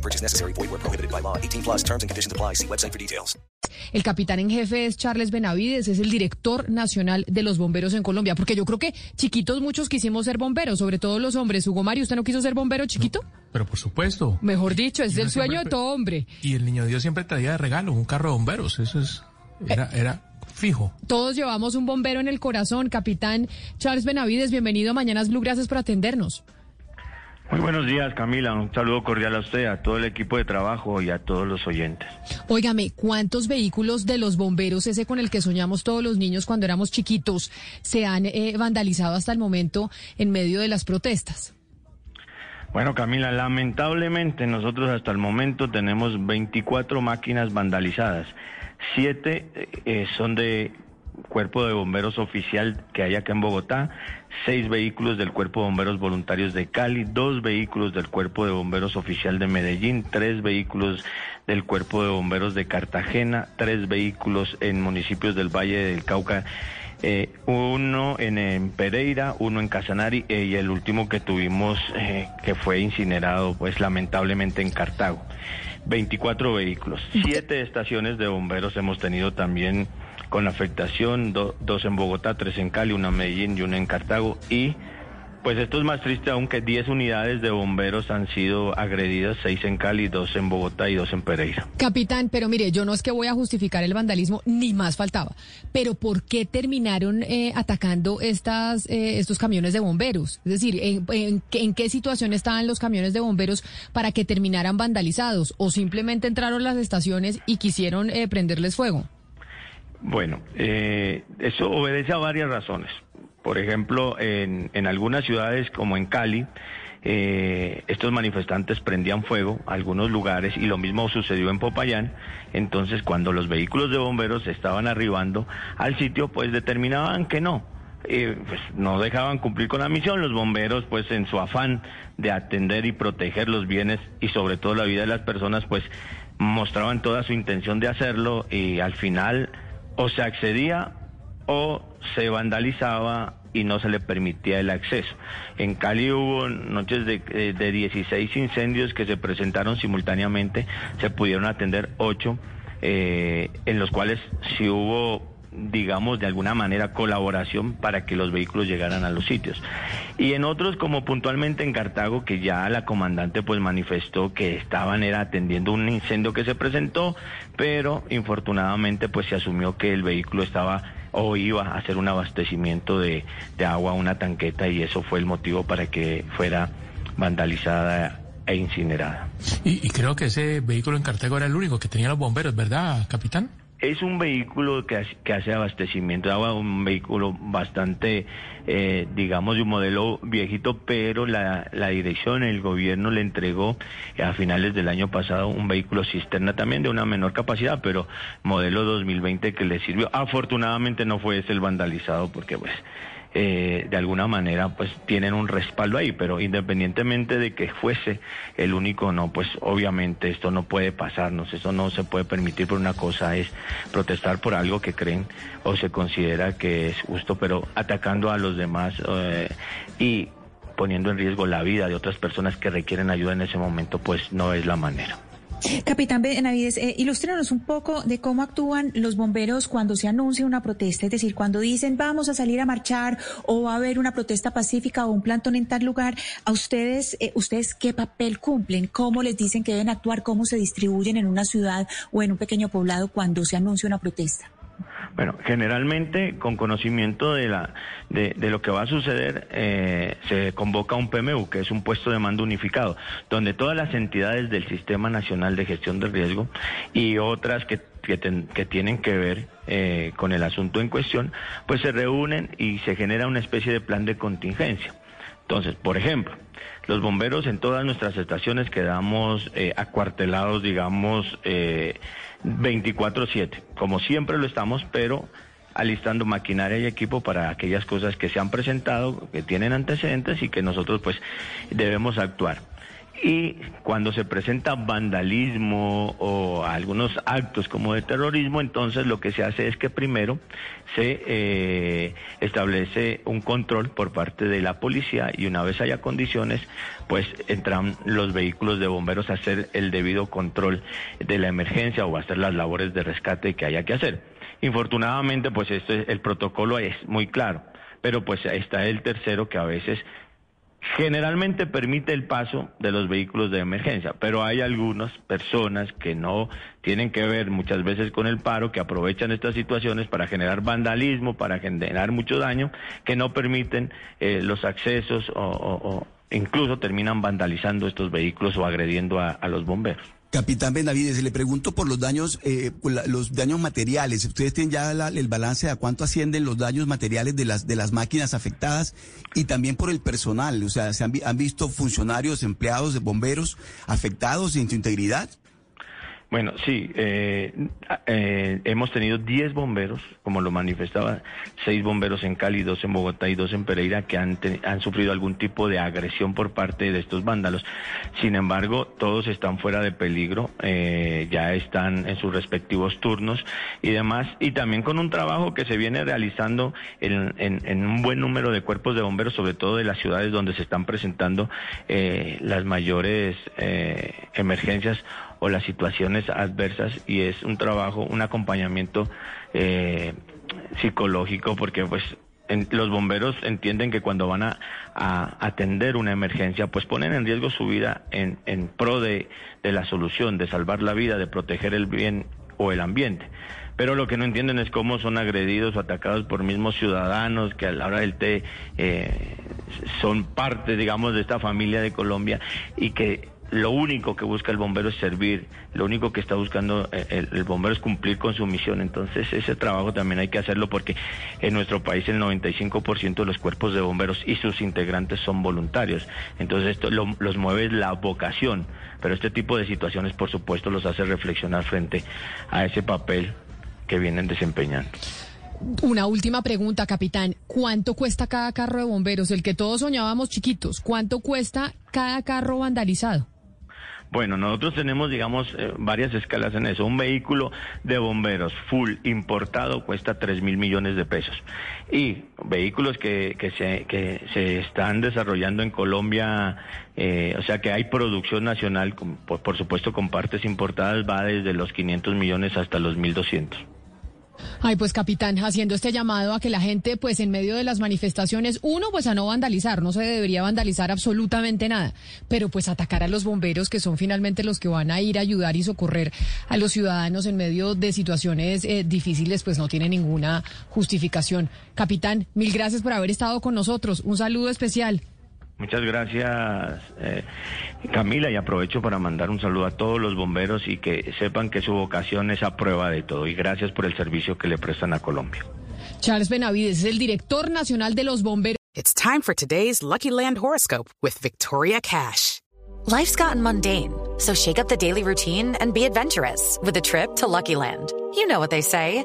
No purchase necessary. Void where prohibited by law. 18 plus terms and conditions apply. See website for details. El capitán en jefe es Charles Benavides, es el director nacional de los bomberos en Colombia. Porque yo creo que chiquitos muchos quisimos ser bomberos, sobre todo los hombres. Hugo Mario, ¿usted no quiso ser bombero chiquito? Pero por supuesto. Mejor dicho, es el sueño siempre- de todo hombre. Y el niño Dios siempre traía de regalo un carro de bomberos. Eso es. Era, era fijo. Todos llevamos un bombero en el corazón. Capitán Charles Benavides, bienvenido a Mañanas Blue. Gracias por atendernos. Muy buenos días, Camila. Un saludo cordial a usted, a todo el equipo de trabajo y a todos los oyentes. Óigame, ¿cuántos vehículos de los bomberos, ese con el que soñamos todos los niños cuando éramos chiquitos, se han eh, vandalizado hasta el momento en medio de las protestas? Bueno, Camila, lamentablemente nosotros hasta el momento tenemos 24 máquinas vandalizadas. Siete eh, son de Cuerpo de Bomberos Oficial que hay acá en Bogotá, seis vehículos del Cuerpo de Bomberos Voluntarios de Cali, dos vehículos del Cuerpo de Bomberos Oficial de Medellín, tres vehículos del Cuerpo de Bomberos de Cartagena, tres vehículos en municipios del Valle del Cauca. Eh, uno en, en Pereira, uno en Casanare eh, y el último que tuvimos eh, que fue incinerado pues lamentablemente en Cartago. 24 vehículos, siete estaciones de bomberos hemos tenido también con afectación, do- dos en Bogotá, tres en Cali, una en Medellín y una en Cartago y pues esto es más triste aún que 10 unidades de bomberos han sido agredidas, seis en Cali, dos en Bogotá y dos en Pereira. Capitán, pero mire, yo no es que voy a justificar el vandalismo, ni más faltaba. Pero ¿por qué terminaron eh, atacando estas, eh, estos camiones de bomberos? Es decir, ¿en, en, qué- situación estaban los camiones de bomberos para que terminaran vandalizados? ¿O simplemente entraron las estaciones y quisieron eh, prenderles fuego? Bueno, eh, eso obedece a varias razones. Por ejemplo, en, en algunas ciudades como en Cali, eh, estos manifestantes prendían fuego a algunos lugares y lo mismo sucedió en Popayán. Entonces, cuando los vehículos de bomberos estaban arribando al sitio, pues determinaban que no. eh, pues no dejaban cumplir con la misión. Los bomberos, pues en su afán de atender y proteger los bienes y sobre todo la vida de las personas, pues mostraban toda su intención de hacerlo y al final o se accedía o se vandalizaba y no se le permitía el acceso. En Cali hubo noches de, eh, de 16 incendios que se presentaron simultáneamente, se pudieron atender 8, en los cuales sí hubo digamos, de alguna manera colaboración para que los vehículos llegaran a los sitios. Y en otros, como puntualmente en Cartago, que ya la comandante pues manifestó que estaban era atendiendo un incendio que se presentó, pero infortunadamente pues se asumió que el vehículo estaba o iba a hacer un abastecimiento de, de agua a una tanqueta y eso fue el motivo para que fuera vandalizada e incinerada. Y, y creo que ese vehículo en Cartago era el único que tenía los bomberos, ¿verdad, capitán? Es un vehículo que, hace- abastecimiento de agua, un vehículo bastante, eh, digamos, de un modelo viejito, pero la, la dirección, el gobierno le entregó a finales del año pasado un vehículo cisterna también de una menor capacidad, pero modelo 2020 que le sirvió. Afortunadamente no fue ese el vandalizado porque pues eh, de alguna manera pues tienen un respaldo ahí, pero independientemente de que fuese el único no, pues obviamente esto no puede pasarnos, eso no se puede permitir por una cosa es protestar por algo que creen o se considera que es justo, pero atacando a los demás eh, y poniendo en riesgo la vida de otras personas que requieren ayuda en ese momento, pues no es la manera. Capitán Benavides, eh, ilústrenos un poco de cómo actúan los bomberos cuando se anuncia una protesta, es decir, cuando dicen vamos a salir a marchar o va a haber una protesta pacífica o un plantón en tal lugar, a ustedes, eh, ustedes qué papel cumplen, cómo les dicen que deben actuar, cómo se distribuyen en una ciudad o en un pequeño poblado cuando se anuncia una protesta. Bueno, generalmente con conocimiento de, la, de, lo que va a suceder, eh, se convoca un PMU, que es un puesto de mando unificado, donde todas las entidades del Sistema Nacional de Gestión del Riesgo y otras que, que tienen que ver eh, con el asunto en cuestión, pues se reúnen y se genera una especie de plan de contingencia. Entonces, por ejemplo, los bomberos en todas nuestras estaciones quedamos eh, acuartelados, digamos, eh, 24/7, como siempre lo estamos, pero alistando maquinaria y equipo para aquellas cosas que se han presentado, que tienen antecedentes y que nosotros pues debemos actuar. Y cuando se presenta vandalismo o algunos actos como de terrorismo, entonces lo que se hace es que primero se eh, establece un control por parte de la policía y una vez haya condiciones, pues entran los vehículos de bomberos a hacer el debido control de la emergencia o a hacer las labores de rescate que haya que hacer. Infortunadamente, pues este, el protocolo es muy claro, pero pues está el tercero que a veces generalmente permite el paso de los vehículos de emergencia, pero hay algunas personas que no tienen que ver muchas veces con el paro, que aprovechan estas situaciones para generar vandalismo, para generar mucho daño, que no permiten eh, los accesos o, incluso terminan vandalizando estos vehículos o agrediendo a los bomberos. Capitán Benavides, le pregunto por los daños, eh, los daños materiales. Ustedes tienen ya el balance de a cuánto ascienden los daños materiales de las de las máquinas afectadas y también por el personal. O sea, ¿se han, han visto funcionarios, empleados de bomberos afectados en su integridad? Bueno, sí, eh, eh, hemos tenido 10 bomberos, como lo manifestaba, 6 bomberos en Cali, 2 en Bogotá y 2 en Pereira, que han, han sufrido algún tipo de agresión por parte de estos vándalos. Sin embargo, todos están fuera de peligro, eh, ya están en sus respectivos turnos y demás, y también con un trabajo que se viene realizando en, en, un buen número de cuerpos de bomberos, sobre todo de las ciudades donde se están presentando eh, las mayores eh, emergencias o las situaciones adversas y es un trabajo, un acompañamiento eh, psicológico porque pues los bomberos entienden que cuando van a, atender una emergencia, pues ponen en riesgo su vida en, en pro de, de, la solución, de salvar la vida, de proteger el bien o el ambiente. Pero lo que no entienden es cómo son agredidos o atacados por mismos ciudadanos que a la hora del té eh, son parte, digamos, de esta familia de Colombia y que lo único que busca el bombero es servir, lo único que está buscando eh, el, bombero es cumplir con su misión. Entonces ese trabajo también hay que hacerlo porque en nuestro país el 95% de los cuerpos de bomberos y sus integrantes son voluntarios. Entonces esto los mueve la vocación, pero este tipo de situaciones por supuesto los hace reflexionar frente a ese papel que vienen desempeñando. Una última pregunta, capitán. ¿Cuánto cuesta cada carro de bomberos? El que todos soñábamos chiquitos. ¿Cuánto cuesta cada carro vandalizado? Bueno, nosotros tenemos, digamos, eh, varias escalas en eso. Un vehículo de bomberos full importado cuesta 3 mil millones de pesos. Y vehículos que, que, se, que se están desarrollando en Colombia, eh, o sea que hay producción nacional, por, por supuesto con partes importadas, va desde los 500 millones hasta los 1.200. Ay, pues capitán, haciendo este llamado a que la gente, pues en medio de las manifestaciones, uno, pues a no vandalizar, no se debería vandalizar absolutamente nada, pero pues atacar a los bomberos, que son finalmente los que van a ir a ayudar y socorrer a los ciudadanos en medio de situaciones eh, difíciles, pues no tiene ninguna justificación. Capitán, mil gracias por haber estado con nosotros. Un saludo especial. Muchas gracias, eh, Camila, y aprovecho para mandar un saludo a todos los bomberos y que sepan que su vocación es a prueba de todo. Y gracias por el servicio que le prestan a Colombia. Charles Benavides es el director nacional de los bomberos. It's time for today's Lucky Land horoscope with Victoria Cash. Life's gotten mundane, so shake up the daily routine and be adventurous with a trip to Lucky Land. You know what they say.